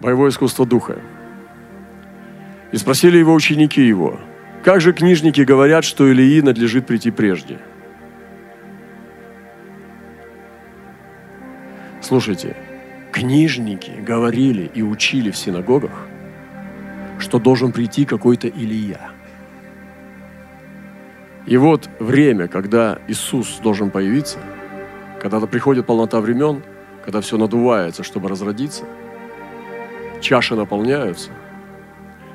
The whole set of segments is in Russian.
боевое искусство духа. И спросили его ученики его, как же книжники говорят, что Илии надлежит прийти прежде? Слушайте, книжники говорили и учили в синагогах, что должен прийти какой-то Илия. И вот время, когда Иисус должен появиться, когда-то приходит полнота времен, когда все надувается, чтобы разродиться, чаши наполняются,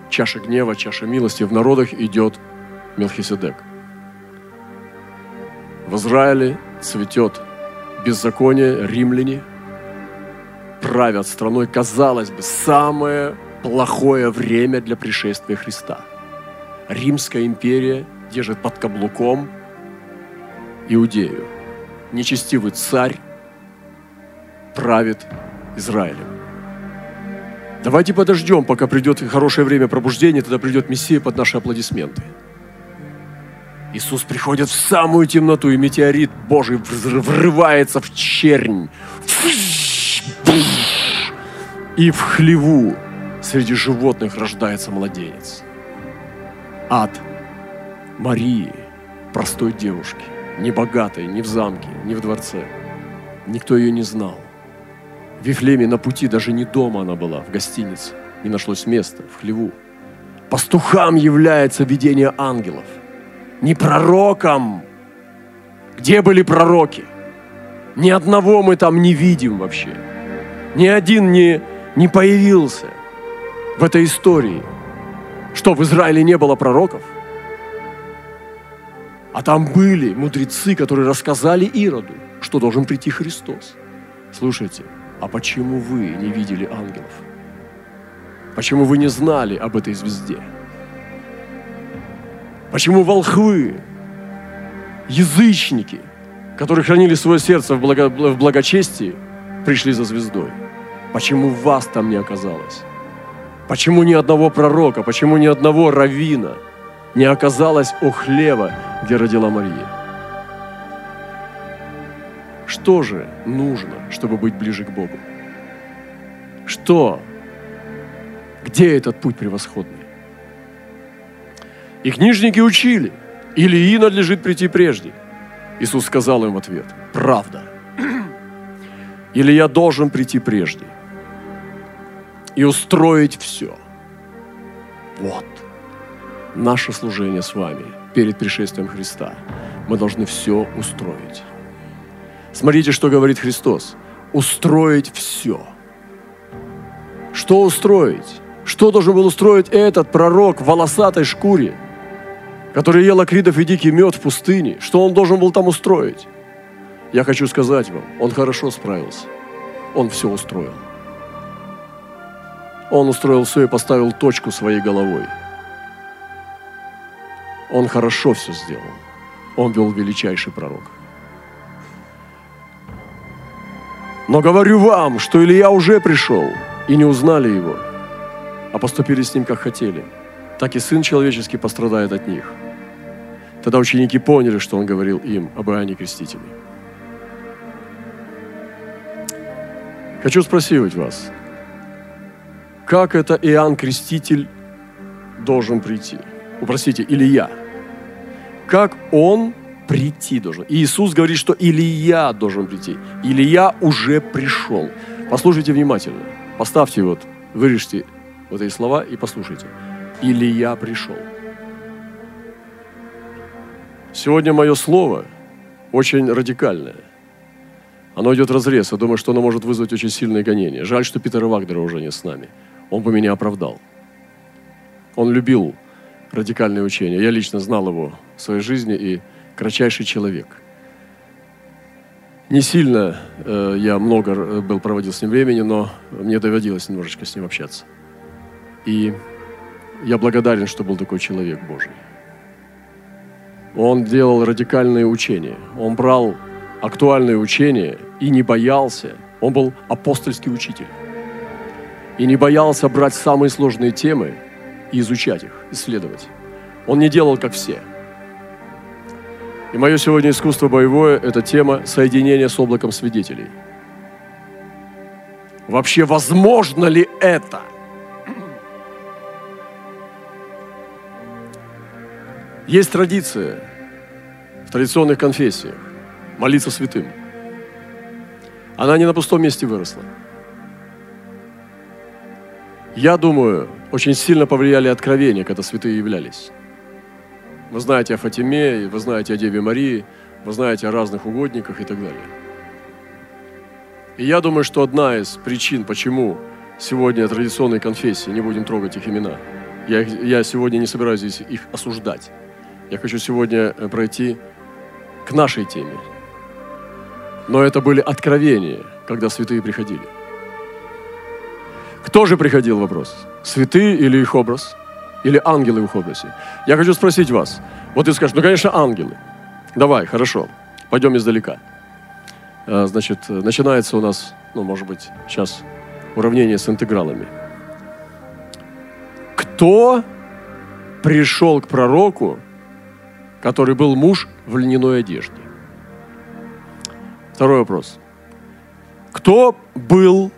чаша гнева, чаша милости, в народах идет Мелхиседек. В Израиле цветет беззаконие, римляне правят страной, казалось бы, самое плохое время для пришествия Христа. Римская империя держит под каблуком Иудею. Нечестивый царь правит Израилем. Давайте подождем, пока придет хорошее время пробуждения, тогда придет Мессия под наши аплодисменты. Иисус приходит в самую темноту, и метеорит Божий врывается в чернь. И в хлеву среди животных рождается младенец. Ад Марии, простой девушки, не богатой, ни в замке, ни в дворце. Никто ее не знал. В Вифлееме на пути даже не дома она была, в гостинице. Не нашлось места, в хлеву. Пастухам является видение ангелов. Не пророкам. Где были пророки? Ни одного мы там не видим вообще. Ни один не, не появился в этой истории. Что, в Израиле не было пророков? А там были мудрецы, которые рассказали Ироду, что должен прийти Христос. Слушайте, а почему вы не видели ангелов? Почему вы не знали об этой звезде? Почему волхвы, язычники, которые хранили свое сердце в, благо, в благочестии, пришли за звездой? Почему вас там не оказалось? Почему ни одного пророка, почему ни одного равина не оказалось у хлева, где родила Мария? Что же нужно, чтобы быть ближе к Богу? Что? Где этот путь превосходный? И книжники учили, Илии надлежит прийти прежде. Иисус сказал им в ответ, правда. Или я должен прийти прежде и устроить все. Вот наше служение с вами перед пришествием Христа. Мы должны все устроить. Смотрите, что говорит Христос. Устроить все. Что устроить? Что должен был устроить этот пророк в волосатой шкуре, который ел акридов и дикий мед в пустыне? Что он должен был там устроить? Я хочу сказать вам, он хорошо справился. Он все устроил. Он устроил все и поставил точку своей головой. Он хорошо все сделал. Он был величайший пророк. Но говорю вам, что Илья уже пришел, и не узнали его, а поступили с ним, как хотели. Так и Сын Человеческий пострадает от них. Тогда ученики поняли, что Он говорил им об Иоанне Крестителе. Хочу спросить вас, как это Иоанн Креститель должен прийти? Упростите, Илья. Как он прийти должен. И Иисус говорит, что Илья должен прийти. Илья уже пришел. Послушайте внимательно. Поставьте вот, вырежьте вот эти слова и послушайте. Илья пришел. Сегодня мое слово очень радикальное. Оно идет разрез. Я думаю, что оно может вызвать очень сильные гонения. Жаль, что Питера Вагдера уже не с нами. Он бы меня оправдал. Он любил радикальные учения. Я лично знал его в своей жизни и кратчайший человек. Не сильно э, я много э, был проводил с ним времени, но мне доводилось немножечко с ним общаться. И я благодарен, что был такой человек Божий. Он делал радикальные учения. Он брал актуальные учения и не боялся. Он был апостольский учитель. И не боялся брать самые сложные темы и изучать их, исследовать. Он не делал, как все – и мое сегодня искусство боевое – это тема соединения с облаком свидетелей. Вообще возможно ли это? Есть традиция в традиционных конфессиях молиться святым. Она не на пустом месте выросла. Я думаю, очень сильно повлияли откровения, когда святые являлись. Вы знаете о Фатиме, вы знаете о Деве Марии, вы знаете о разных угодниках и так далее. И я думаю, что одна из причин, почему сегодня традиционные конфессии, не будем трогать их имена, я, я сегодня не собираюсь здесь их осуждать. Я хочу сегодня э, пройти к нашей теме. Но это были откровения, когда святые приходили. Кто же приходил вопрос? Святые или их образ? Или ангелы в их образе? Я хочу спросить вас. Вот ты скажешь, ну, конечно, ангелы. Давай, хорошо. Пойдем издалека. А, значит, начинается у нас, ну, может быть, сейчас уравнение с интегралами. Кто пришел к пророку, который был муж в льняной одежде? Второй вопрос. Кто был,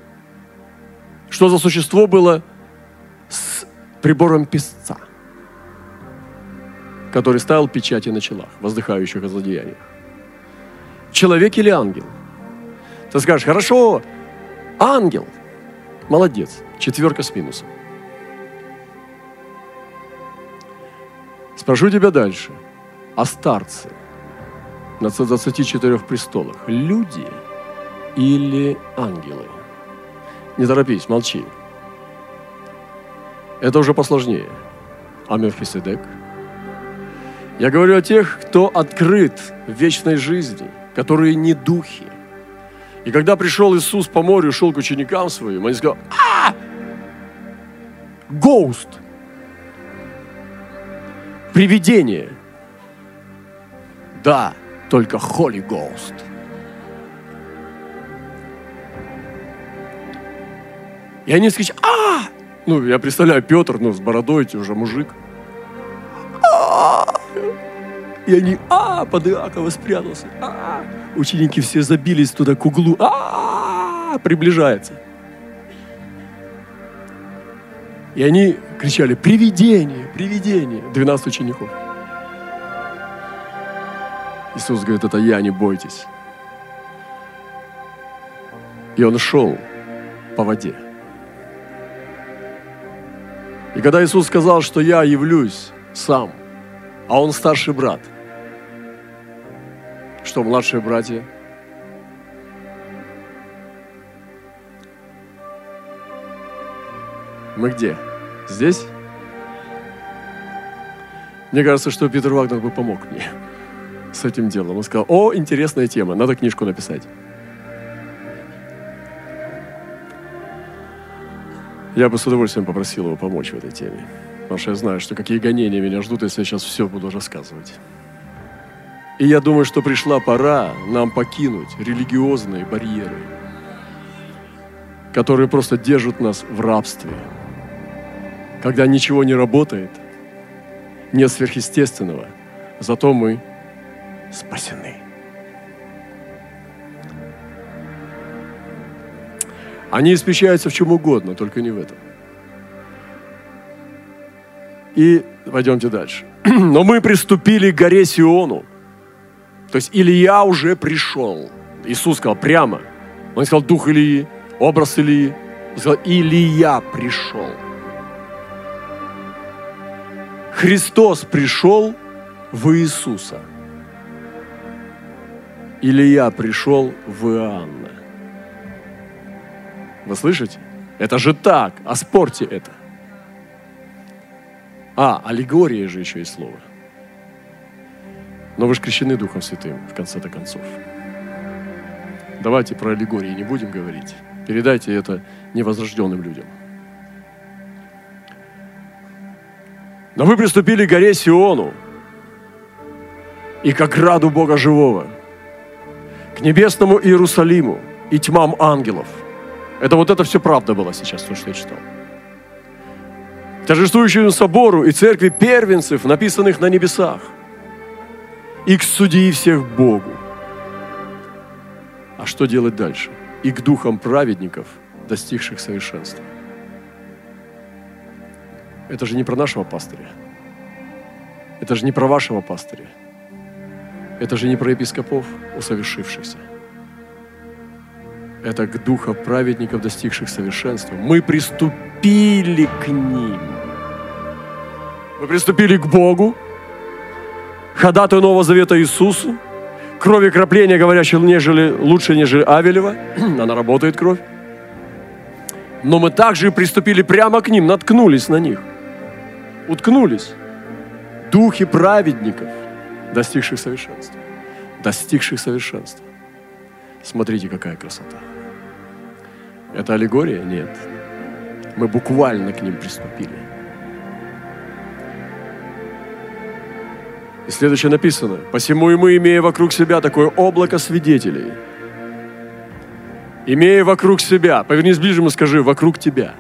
что за существо было прибором песца, который ставил печати на челах, воздыхающих о злодеяниях? человек или ангел? Ты скажешь, хорошо, ангел. Молодец. Четверка с минусом. Спрошу тебя дальше. А старцы на 24 престолах люди или ангелы? Не торопись, молчи. Это уже посложнее. А Мелхиседек? Я говорю о тех, кто открыт в вечной жизни – которые не духи. И когда пришел Иисус по морю, шел к ученикам своим, они сказали, а, Гоуст, привидение. Да, только Holy Ghost. И они скажут, а, ну, я представляю, Петр, ну, с бородой, уже мужик. А, и они, а, под Иакова спрятался. А, ученики все забились туда к углу. А, приближается. И они кричали, привидение, привидение. 12 учеников. Иисус говорит, это я, не бойтесь. И он шел по воде. И когда Иисус сказал, что я явлюсь сам, а он старший брат – что, младшие братья? Мы где? Здесь? Мне кажется, что Питер Вагнер бы помог мне с этим делом. Он сказал, о, интересная тема, надо книжку написать. Я бы с удовольствием попросил его помочь в этой теме. Потому что я знаю, что какие гонения меня ждут, если я сейчас все буду рассказывать. И я думаю, что пришла пора нам покинуть религиозные барьеры, которые просто держат нас в рабстве. Когда ничего не работает, нет сверхъестественного, зато мы спасены. Они испещаются в чем угодно, только не в этом. И пойдемте дальше. Но мы приступили к горе Сиону – то есть Илья уже пришел. Иисус сказал прямо. Он сказал дух Ильи, образ Ильи. Он сказал, Илья пришел. Христос пришел в Иисуса. Илья пришел в Иоанна. Вы слышите? Это же так. Оспорьте это. А, аллегория же еще и слово – но вы же крещены Духом Святым, в конце-то концов. Давайте про аллегории не будем говорить. Передайте это невозрожденным людям. Но вы приступили к горе Сиону и к ограду Бога Живого, к небесному Иерусалиму и тьмам ангелов. Это вот это все правда было сейчас, то, что я читал. Торжествующему собору и церкви первенцев, написанных на небесах – и к судьи всех Богу. А что делать дальше? И к духам праведников, достигших совершенства. Это же не про нашего пастыря. Это же не про вашего пастыря. Это же не про епископов, усовершившихся. Это к духа праведников, достигших совершенства. Мы приступили к ним. Мы приступили к Богу, ходатаю Нового Завета Иисусу, крови кропления, говорящей нежели, лучше, нежели Авелева. Она работает, кровь. Но мы также приступили прямо к ним, наткнулись на них. Уткнулись. Духи праведников, достигших совершенства. Достигших совершенства. Смотрите, какая красота. Это аллегория? Нет. Мы буквально к ним приступили. И следующее написано. «Посему и мы, имея вокруг себя такое облако свидетелей, имея вокруг себя, повернись ближе и скажи, вокруг тебя».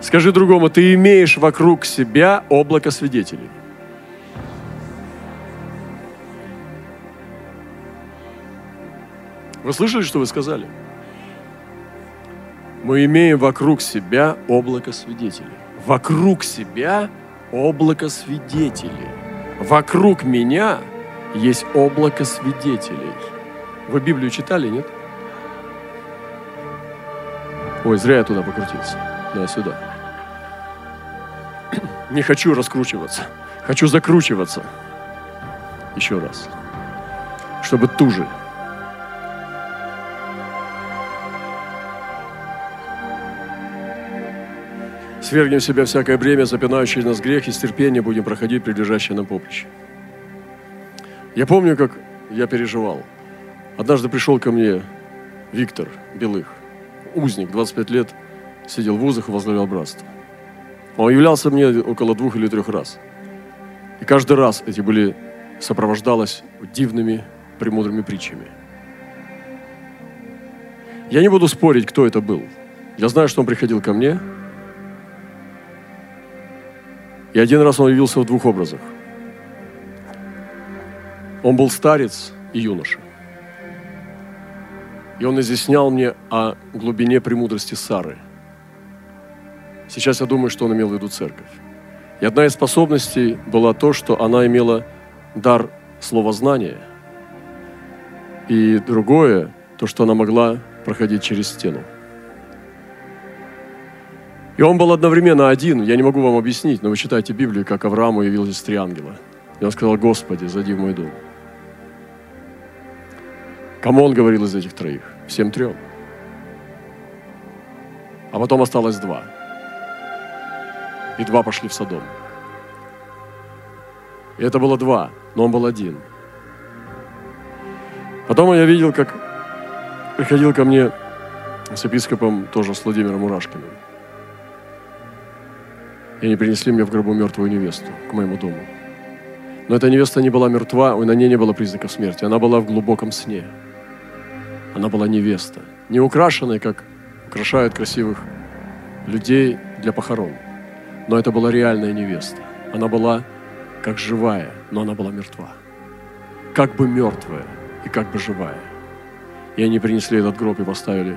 Скажи другому, ты имеешь вокруг себя облако свидетелей. Вы слышали, что вы сказали? Мы имеем вокруг себя облако свидетелей. Вокруг себя облако свидетелей. Вокруг меня есть облако свидетелей. Вы Библию читали, нет? Ой, зря я туда покрутился. Да, сюда. Не хочу раскручиваться. Хочу закручиваться. Еще раз. Чтобы туже. Свергнем себя всякое бремя, запинающее нас грех, и с терпением будем проходить прилежащее нам поприще. Я помню, как я переживал. Однажды пришел ко мне Виктор Белых, узник, 25 лет, сидел в вузах и возглавлял братство. Он являлся мне около двух или трех раз. И каждый раз эти были сопровождалось дивными, премудрыми притчами. Я не буду спорить, кто это был. Я знаю, что он приходил ко мне – и один раз он явился в двух образах. Он был старец и юноша. И он изъяснял мне о глубине премудрости Сары. Сейчас я думаю, что он имел в виду церковь. И одна из способностей была то, что она имела дар словознания. И другое, то, что она могла проходить через стену. И он был одновременно один. Я не могу вам объяснить, но вы читаете Библию, как Аврааму явилось три ангела. И он сказал, Господи, зайди в мой дом. Кому он говорил из этих троих? Всем трем. А потом осталось два. И два пошли в Содом. И это было два, но он был один. Потом я видел, как приходил ко мне с епископом, тоже с Владимиром Урашкиным. И они принесли мне в гробу мертвую невесту к моему дому. Но эта невеста не была мертва, на ней не было признаков смерти. Она была в глубоком сне. Она была невеста. Не украшенная, как украшают красивых людей для похорон. Но это была реальная невеста. Она была как живая, но она была мертва. Как бы мертвая и как бы живая. И они принесли этот гроб и поставили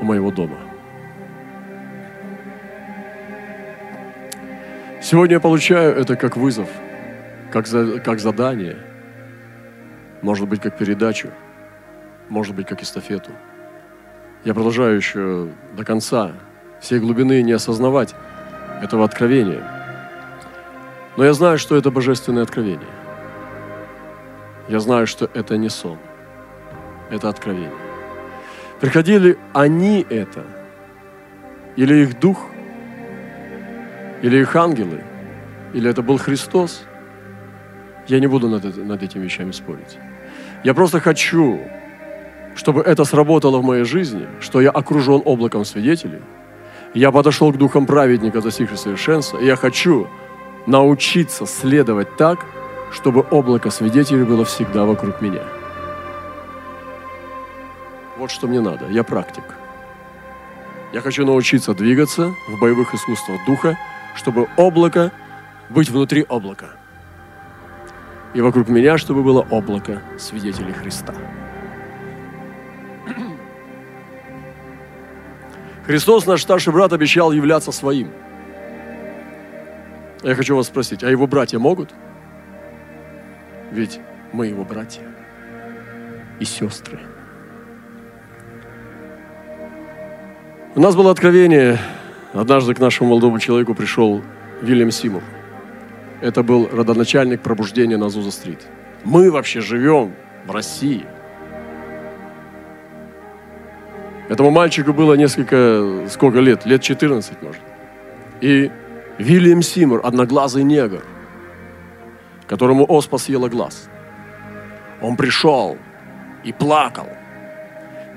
у моего дома. Сегодня я получаю это как вызов, как, за, как задание, может быть, как передачу, может быть, как эстафету. Я продолжаю еще до конца всей глубины не осознавать этого откровения. Но я знаю, что это божественное откровение. Я знаю, что это не сон. Это откровение. Приходили они это? Или их дух – или их ангелы? Или это был Христос? Я не буду над, над этими вещами спорить. Я просто хочу, чтобы это сработало в моей жизни, что я окружен облаком свидетелей. Я подошел к духам праведника, достигших совершенства, и я хочу научиться следовать так, чтобы облако свидетелей было всегда вокруг меня. Вот что мне надо. Я практик. Я хочу научиться двигаться в боевых искусствах духа чтобы облако быть внутри облака. И вокруг меня, чтобы было облако свидетелей Христа. Христос, наш старший брат, обещал являться своим. Я хочу вас спросить, а его братья могут? Ведь мы его братья и сестры. У нас было откровение. Однажды к нашему молодому человеку пришел Вильям Симур. Это был родоначальник пробуждения на Зуза-стрит. Мы вообще живем в России. Этому мальчику было несколько, сколько лет? Лет 14, может. И Вильям Симур, одноглазый негр, которому оспа съела глаз. Он пришел и плакал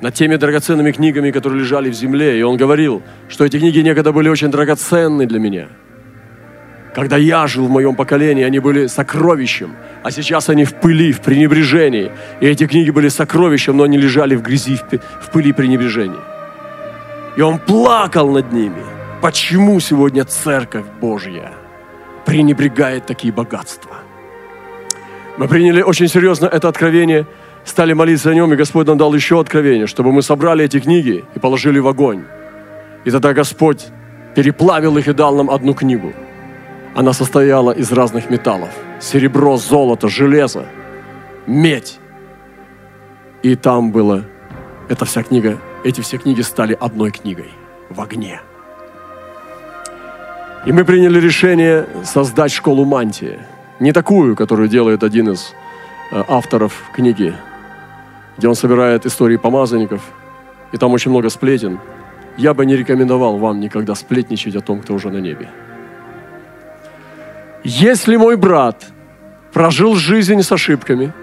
над теми драгоценными книгами, которые лежали в земле. И он говорил, что эти книги некогда были очень драгоценны для меня. Когда я жил в моем поколении, они были сокровищем, а сейчас они в пыли, в пренебрежении. И эти книги были сокровищем, но они лежали в грязи, в пыли и пренебрежении. И он плакал над ними. Почему сегодня Церковь Божья пренебрегает такие богатства? Мы приняли очень серьезно это откровение – стали молиться о нем, и Господь нам дал еще откровение, чтобы мы собрали эти книги и положили в огонь. И тогда Господь переплавил их и дал нам одну книгу. Она состояла из разных металлов. Серебро, золото, железо, медь. И там было, эта вся книга, эти все книги стали одной книгой в огне. И мы приняли решение создать школу мантии. Не такую, которую делает один из э, авторов книги где он собирает истории помазанников, и там очень много сплетен. Я бы не рекомендовал вам никогда сплетничать о том, кто уже на небе. Если мой брат прожил жизнь с ошибками,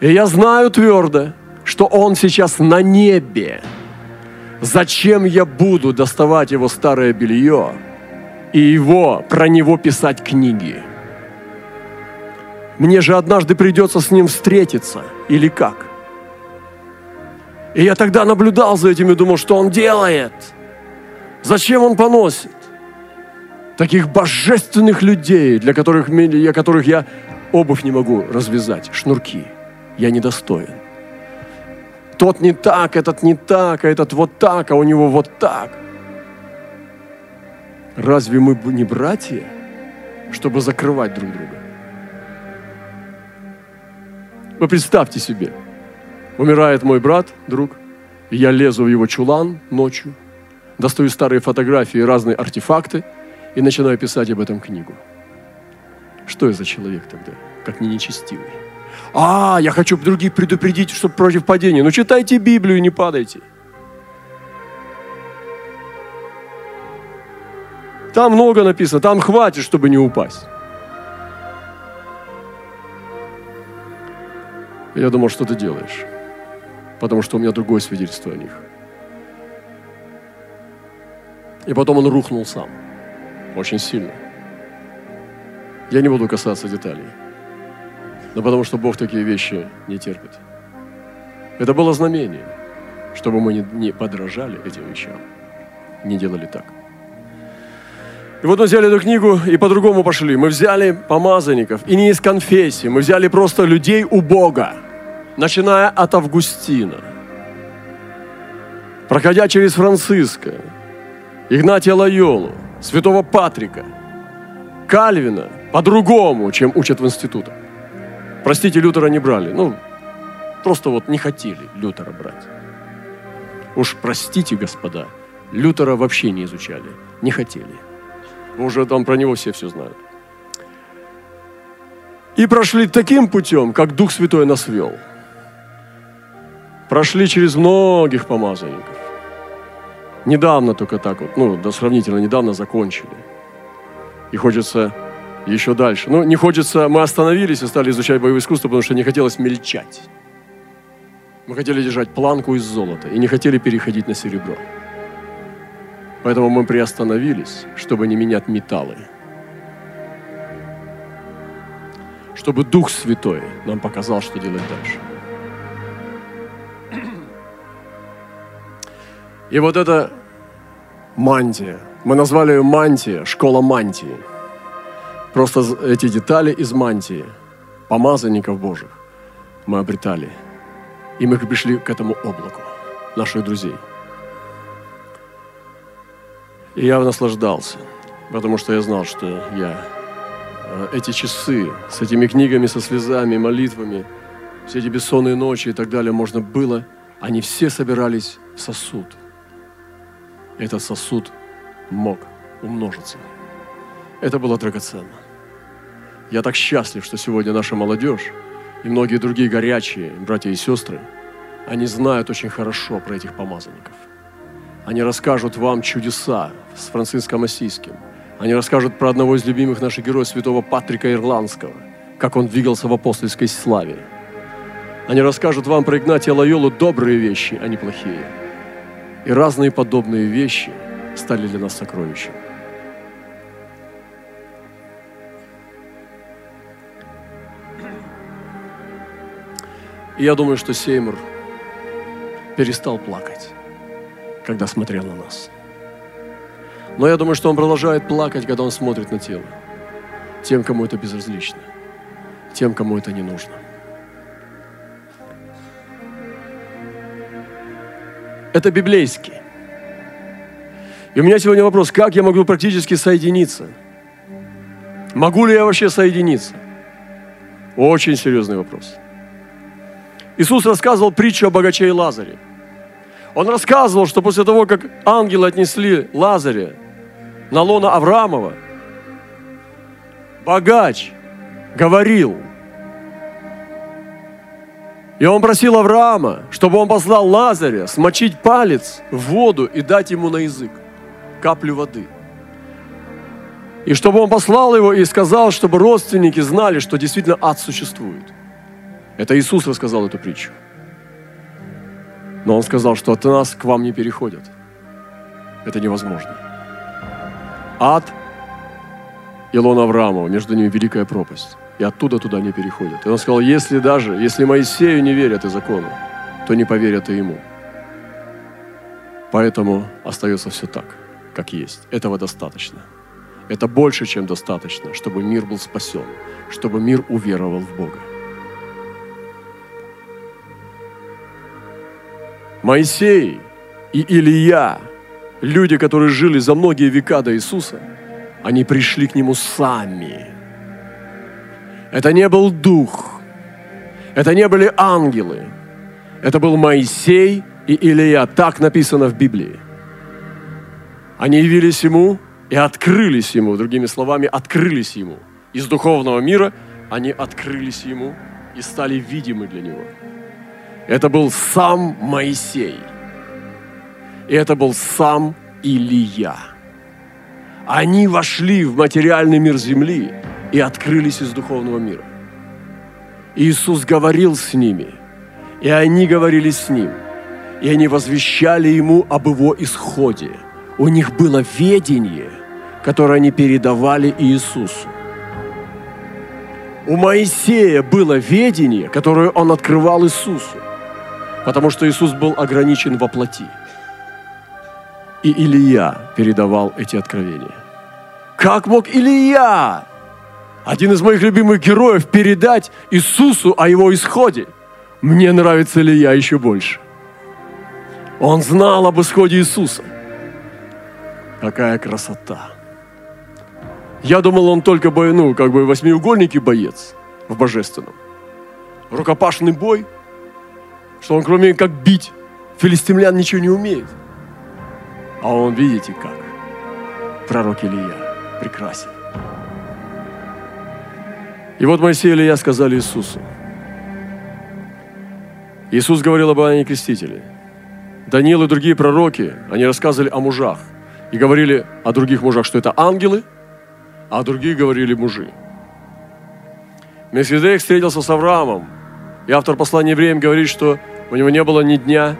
и я знаю твердо, что он сейчас на небе, зачем я буду доставать его старое белье и его, про него писать книги? Мне же однажды придется с ним встретиться, или как? И я тогда наблюдал за этим и думал, что он делает. Зачем он поносит? Таких божественных людей, для которых, для которых я обувь не могу развязать, шнурки. Я недостоин. Тот не так, этот не так, а этот вот так, а у него вот так. Разве мы не братья, чтобы закрывать друг друга? Вы представьте себе – Умирает мой брат, друг, и я лезу в его чулан ночью, достаю старые фотографии, разные артефакты и начинаю писать об этом книгу. Что я за человек тогда, как не нечестивый? А, я хочу других предупредить, чтобы против падения. Ну, читайте Библию, не падайте. Там много написано, там хватит, чтобы не упасть. Я думал, что ты делаешь потому что у меня другое свидетельство о них. И потом он рухнул сам, очень сильно. Я не буду касаться деталей, но потому что Бог такие вещи не терпит. Это было знамение, чтобы мы не, подражали этим вещам, не делали так. И вот мы взяли эту книгу и по-другому пошли. Мы взяли помазанников, и не из конфессии, мы взяли просто людей у Бога – начиная от Августина, проходя через Франциска, Игнатия Лайолу, святого Патрика, Кальвина, по-другому, чем учат в институтах. Простите, Лютера не брали. Ну, просто вот не хотели Лютера брать. Уж простите, господа, Лютера вообще не изучали, не хотели. Уже там про него все все знают. И прошли таким путем, как Дух Святой нас вел – прошли через многих помазанников. Недавно только так вот, ну, да сравнительно недавно закончили. И хочется еще дальше. Ну, не хочется, мы остановились и стали изучать боевое искусство, потому что не хотелось мельчать. Мы хотели держать планку из золота и не хотели переходить на серебро. Поэтому мы приостановились, чтобы не менять металлы. Чтобы Дух Святой нам показал, что делать дальше. И вот эта мантия, мы назвали ее мантия, школа мантии. Просто эти детали из мантии, помазанников Божьих, мы обретали. И мы пришли к этому облаку, наших друзей. И я наслаждался, потому что я знал, что я э, эти часы с этими книгами, со слезами, молитвами, все эти бессонные ночи и так далее можно было, они все собирались в сосуд. Этот сосуд мог умножиться. Это было драгоценно. Я так счастлив, что сегодня наша молодежь и многие другие горячие братья и сестры, они знают очень хорошо про этих помазанников. Они расскажут вам чудеса с Франциском Осийским. Они расскажут про одного из любимых наших героев, святого Патрика Ирландского, как он двигался в апостольской славе. Они расскажут вам про Игнатия Лайолу добрые вещи, а не плохие. И разные подобные вещи стали для нас сокровищем. И я думаю, что Сеймур перестал плакать, когда смотрел на нас. Но я думаю, что он продолжает плакать, когда он смотрит на тело. Тем, кому это безразлично. Тем, кому это не нужно. Это библейский. И у меня сегодня вопрос, как я могу практически соединиться? Могу ли я вообще соединиться? Очень серьезный вопрос. Иисус рассказывал притчу о богаче и Лазаре. Он рассказывал, что после того, как ангелы отнесли Лазаря на лона Авраамова, богач говорил, и он просил Авраама, чтобы он послал Лазаря смочить палец в воду и дать ему на язык каплю воды. И чтобы он послал его и сказал, чтобы родственники знали, что действительно ад существует. Это Иисус рассказал эту притчу. Но Он сказал, что от нас к вам не переходят. Это невозможно. Ад и лон Авраамова, между ними великая пропасть. И оттуда туда не переходят. И он сказал, если даже, если Моисею не верят и закону, то не поверят и ему. Поэтому остается все так, как есть. Этого достаточно. Это больше, чем достаточно, чтобы мир был спасен, чтобы мир уверовал в Бога. Моисей и Илья, люди, которые жили за многие века до Иисуса, они пришли к Нему сами. Это не был дух, это не были ангелы, это был Моисей и Илья, так написано в Библии. Они явились Ему и открылись Ему, другими словами, открылись Ему. Из духовного мира они открылись Ему и стали видимы для Него. Это был сам Моисей. И это был сам Илия. Они вошли в материальный мир земли и открылись из духовного мира. Иисус говорил с ними, и они говорили с Ним, и они возвещали Ему об Его исходе. У них было ведение, которое они передавали Иисусу. У Моисея было ведение, которое он открывал Иисусу. Потому что Иисус был ограничен во плоти. И Илья передавал эти откровения. Как мог Илья, один из моих любимых героев, передать Иисусу о его исходе? Мне нравится Илья еще больше. Он знал об исходе Иисуса. Какая красота. Я думал, он только бой, ну, как бы восьмиугольники боец в божественном. Рукопашный бой – что он кроме как бить филистимлян ничего не умеет. А он, видите как, пророк Илья прекрасен. И вот Моисей и Илья сказали Иисусу. Иисус говорил об Иоанне Крестителе. Даниил и другие пророки, они рассказывали о мужах. И говорили о других мужах, что это ангелы, а другие говорили мужи. Мельхиседек встретился с Авраамом. И автор послания евреям говорит, что у него не было ни дня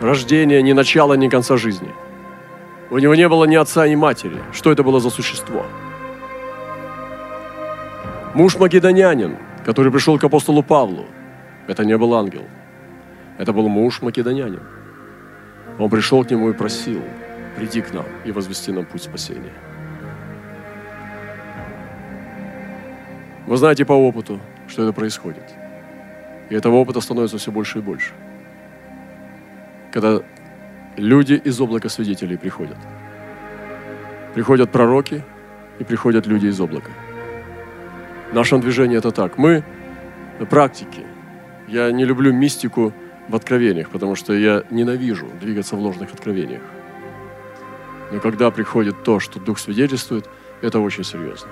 рождения, ни начала, ни конца жизни. У него не было ни отца, ни матери. Что это было за существо? Муж македонянин, который пришел к апостолу Павлу, это не был ангел. Это был муж македонянин. Он пришел к нему и просил, приди к нам и возвести нам путь спасения. Вы знаете по опыту, что это происходит – и этого опыта становится все больше и больше. Когда люди из облака свидетелей приходят. приходят пророки и приходят люди из облака. В нашем движении это так. Мы практики. Я не люблю мистику в откровениях, потому что я ненавижу двигаться в ложных откровениях. Но когда приходит то, что Дух свидетельствует, это очень серьезно.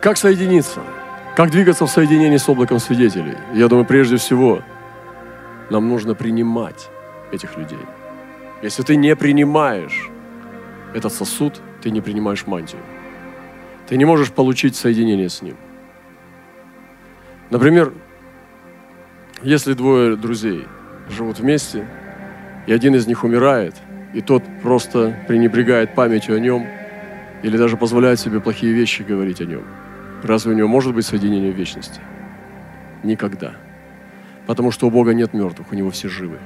Как соединиться? Как двигаться в соединении с облаком свидетелей? Я думаю, прежде всего, нам нужно принимать этих людей. Если ты не принимаешь этот сосуд, ты не принимаешь мантию. Ты не можешь получить соединение с ним. Например, если двое друзей живут вместе, и один из них умирает, и тот просто пренебрегает памятью о нем, или даже позволяет себе плохие вещи говорить о нем, разве у него может быть соединение в вечности? Никогда. Потому что у Бога нет мертвых, у Него все живы.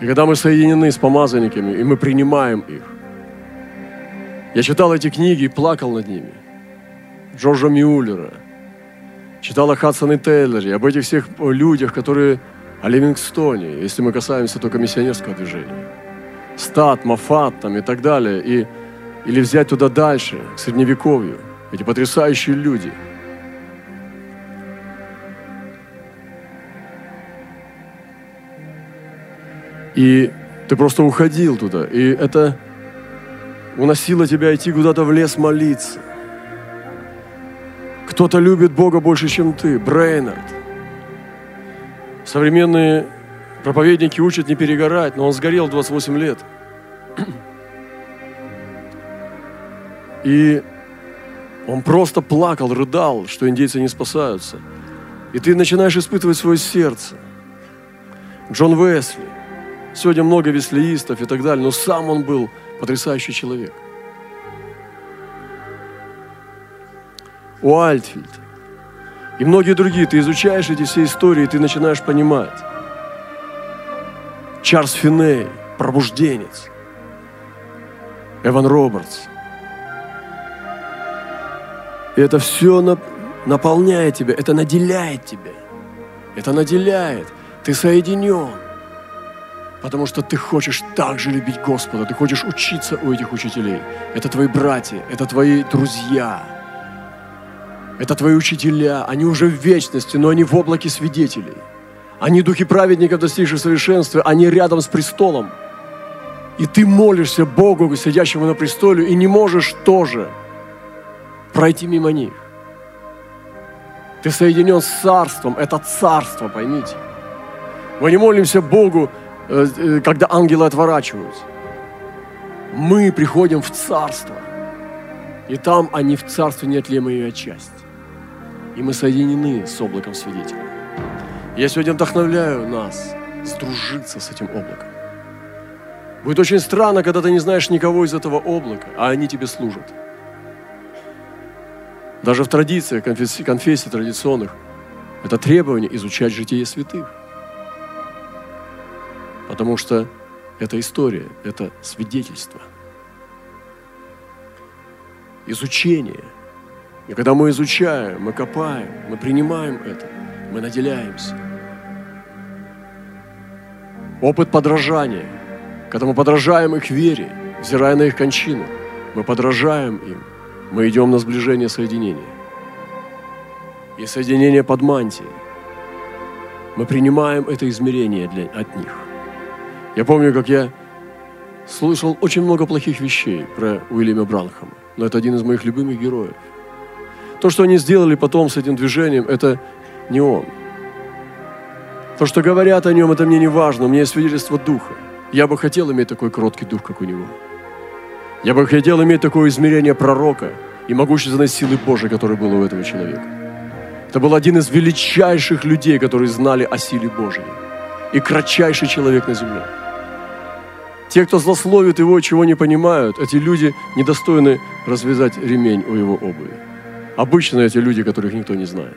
И когда мы соединены с помазанниками, и мы принимаем их, я читал эти книги и плакал над ними. Джорджа Мюллера, читал о Хадсоне Тейлоре, об этих всех людях, которые о Ливингстоне, если мы касаемся только миссионерского движения. Стат, Мафат там и так далее. И, или взять туда дальше, к Средневековью. Эти потрясающие люди. И ты просто уходил туда. И это уносило тебя идти куда-то в лес молиться. Кто-то любит Бога больше, чем ты. Брейнард. Современные проповедники учат не перегорать, но он сгорел в 28 лет. И он просто плакал, рыдал, что индейцы не спасаются. И ты начинаешь испытывать свое сердце. Джон Весли. Сегодня много веслеистов и так далее, но сам он был потрясающий человек. Уальтфильд. И многие другие. Ты изучаешь эти все истории, и ты начинаешь понимать. Чарльз Финей, пробужденец. Эван Робертс. И это все наполняет тебя, это наделяет тебя. Это наделяет. Ты соединен. Потому что ты хочешь так же любить Господа, ты хочешь учиться у этих учителей. Это твои братья, это твои друзья, это твои учителя. Они уже в вечности, но они в облаке свидетелей. Они духи праведников, достигших совершенства, они рядом с престолом. И ты молишься Богу, сидящему на престоле, и не можешь тоже пройти мимо них. Ты соединен с царством, это царство, поймите. Мы не молимся Богу когда ангелы отворачиваются. Мы приходим в царство. И там они в царстве неотъемлемая часть. И мы соединены с облаком свидетелей. Я сегодня вдохновляю нас сдружиться с этим облаком. Будет очень странно, когда ты не знаешь никого из этого облака, а они тебе служат. Даже в традициях, конфессии, конфессии традиционных, это требование изучать житие святых. Потому что это история, это свидетельство. Изучение. И когда мы изучаем, мы копаем, мы принимаем это, мы наделяемся. Опыт подражания. Когда мы подражаем их вере, взирая на их кончину, мы подражаем им, мы идем на сближение соединения. И соединение под мантией. Мы принимаем это измерение для, от них – я помню, как я слышал очень много плохих вещей про Уильяма Бранхама, но это один из моих любимых героев. То, что они сделали потом с этим движением, это не он. То, что говорят о нем, это мне не важно, у меня есть свидетельство Духа. Я бы хотел иметь такой кроткий дух, как у него. Я бы хотел иметь такое измерение пророка и могущественной силы Божией, которая была у этого человека. Это был один из величайших людей, которые знали о силе Божьей. И кратчайший человек на земле. Те, кто злословит его, чего не понимают, эти люди недостойны развязать ремень у его обуви. Обычно эти люди, которых никто не знает.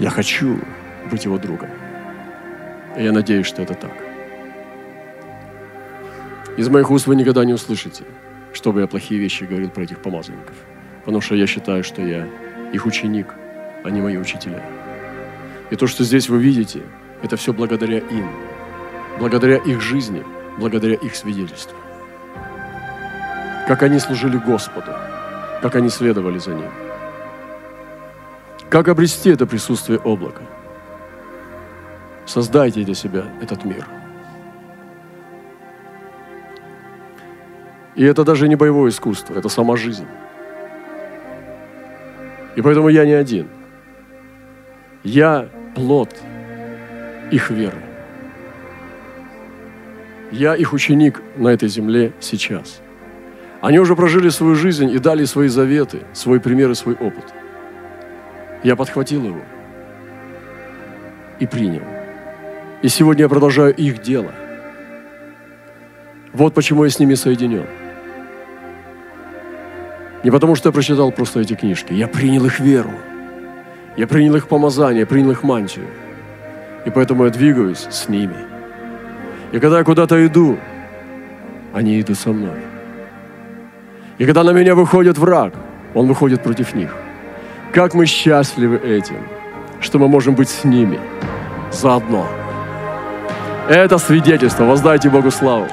Я хочу быть его другом. И я надеюсь, что это так. Из моих уст вы никогда не услышите, чтобы я плохие вещи говорил про этих помазанников. Потому что я считаю, что я их ученик, а не мои учителя. И то, что здесь вы видите, это все благодаря им, благодаря их жизни, благодаря их свидетельству. Как они служили Господу, как они следовали за Ним. Как обрести это присутствие облака? Создайте для себя этот мир. И это даже не боевое искусство, это сама жизнь. И поэтому я не один. Я плод их веры. Я их ученик на этой земле сейчас. Они уже прожили свою жизнь и дали свои заветы, свой пример и свой опыт. Я подхватил его и принял. И сегодня я продолжаю их дело. Вот почему я с ними соединен. Не потому, что я прочитал просто эти книжки. Я принял их веру. Я принял их помазание, принял их мантию. И поэтому я двигаюсь с ними. И когда я куда-то иду, они идут со мной. И когда на меня выходит враг, он выходит против них. Как мы счастливы этим, что мы можем быть с ними заодно. Это свидетельство. Воздайте Богу славу.